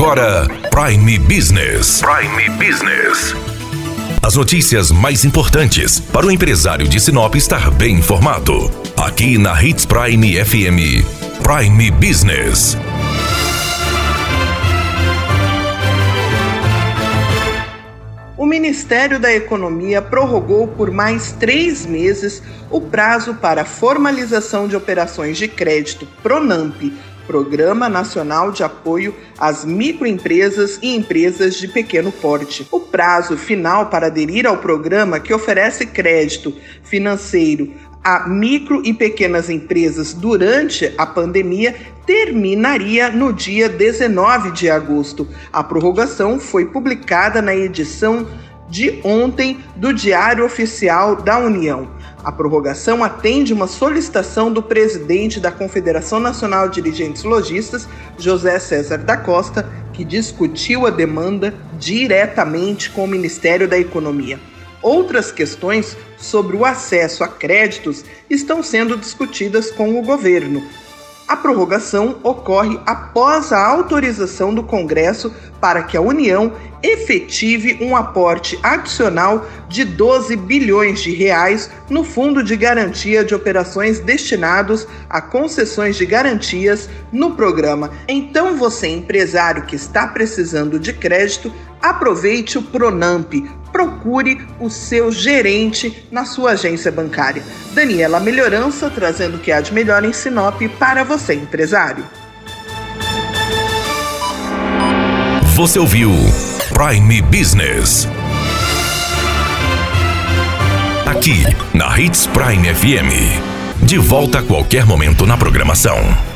agora Prime Business. Prime Business. As notícias mais importantes para o empresário de Sinop estar bem informado. Aqui na Hits Prime FM. Prime Business. O Ministério da Economia prorrogou por mais três meses o prazo para formalização de operações de crédito PRONAMP Programa Nacional de Apoio às Microempresas e Empresas de Pequeno Porte. O prazo final para aderir ao programa, que oferece crédito financeiro a micro e pequenas empresas durante a pandemia terminaria no dia 19 de agosto. A prorrogação foi publicada na edição de ontem do Diário Oficial da União. A prorrogação atende uma solicitação do presidente da Confederação Nacional de Dirigentes Logistas, José César da Costa, que discutiu a demanda diretamente com o Ministério da Economia. Outras questões sobre o acesso a créditos estão sendo discutidas com o governo, a prorrogação ocorre após a autorização do Congresso para que a União efetive um aporte adicional de 12 bilhões de reais no Fundo de Garantia de Operações destinados a concessões de garantias no programa. Então, você empresário que está precisando de crédito, aproveite o Pronamp, procure o seu gerente na sua agência bancária. Daniela Melhorança trazendo o que há de melhor em Sinop para você, empresário. Você ouviu Prime Business. Aqui, na Hits Prime FM. De volta a qualquer momento na programação.